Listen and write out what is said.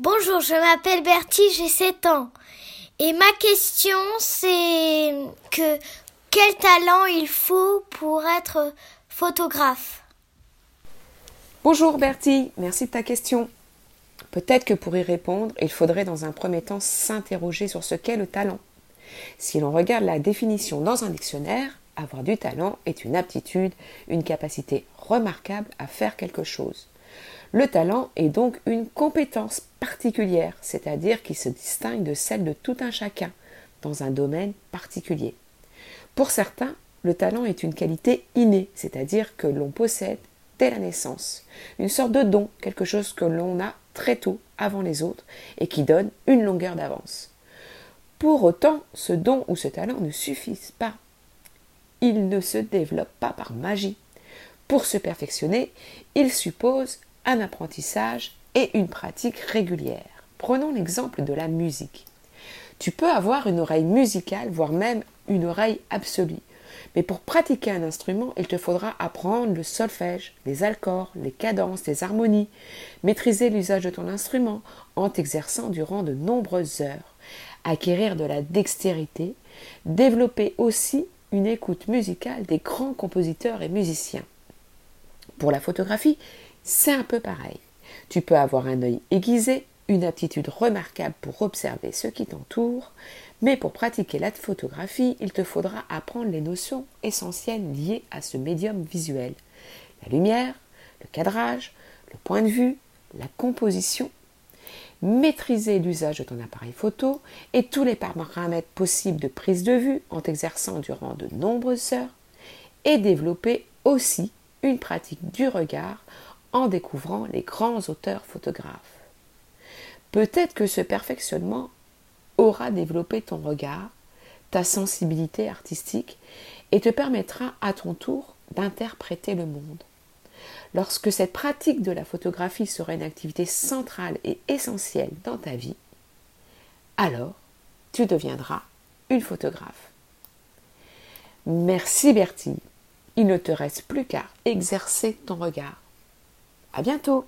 Bonjour, je m'appelle Bertie, j'ai 7 ans. Et ma question c'est que quel talent il faut pour être photographe? Bonjour Bertie, merci de ta question. Peut-être que pour y répondre, il faudrait dans un premier temps s'interroger sur ce qu'est le talent. Si l'on regarde la définition dans un dictionnaire, avoir du talent est une aptitude, une capacité remarquable à faire quelque chose. Le talent est donc une compétence particulière, c'est-à-dire qui se distingue de celle de tout un chacun dans un domaine particulier. Pour certains, le talent est une qualité innée, c'est-à-dire que l'on possède dès la naissance, une sorte de don, quelque chose que l'on a très tôt avant les autres et qui donne une longueur d'avance. Pour autant, ce don ou ce talent ne suffisent pas. Il ne se développe pas par magie. Pour se perfectionner, il suppose un apprentissage et une pratique régulière. Prenons l'exemple de la musique. Tu peux avoir une oreille musicale, voire même une oreille absolue. Mais pour pratiquer un instrument, il te faudra apprendre le solfège, les accords, les cadences, les harmonies, maîtriser l'usage de ton instrument en t'exerçant durant de nombreuses heures, acquérir de la dextérité, développer aussi une écoute musicale des grands compositeurs et musiciens. Pour la photographie, c'est un peu pareil. Tu peux avoir un œil aiguisé, une aptitude remarquable pour observer ce qui t'entoure, mais pour pratiquer la photographie, il te faudra apprendre les notions essentielles liées à ce médium visuel. La lumière, le cadrage, le point de vue, la composition, maîtriser l'usage de ton appareil photo et tous les paramètres possibles de prise de vue en t'exerçant durant de nombreuses heures, et développer aussi une pratique du regard en découvrant les grands auteurs photographes. Peut-être que ce perfectionnement aura développé ton regard, ta sensibilité artistique et te permettra à ton tour d'interpréter le monde. Lorsque cette pratique de la photographie sera une activité centrale et essentielle dans ta vie, alors tu deviendras une photographe. Merci Bertie. Il ne te reste plus qu'à exercer ton regard. À bientôt!